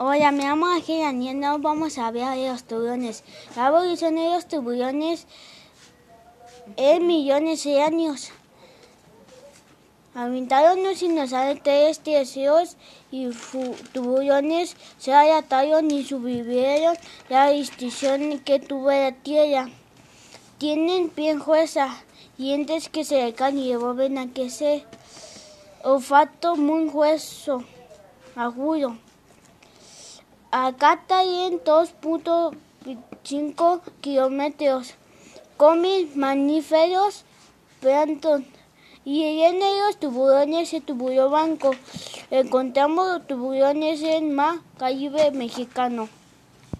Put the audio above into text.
Hola, me llamo Ángel Daniel. Nos vamos a hablar de los tiburones. La evolución de los tiburones en millones de años. Habitaron los dinosaurios terrestres y tiburones se adaptaron y sobrevivieron la extinción que tuvo la Tierra. Tienen piel gruesa, dientes que se secan y vuelven a crecer, olfato muy grueso, agudo. Acá en 2.5 kilómetros. Comen mamíferos, plancton y en ellos tiburones y tiburón blanco. Encontramos tiburones en mar Caribe mexicano.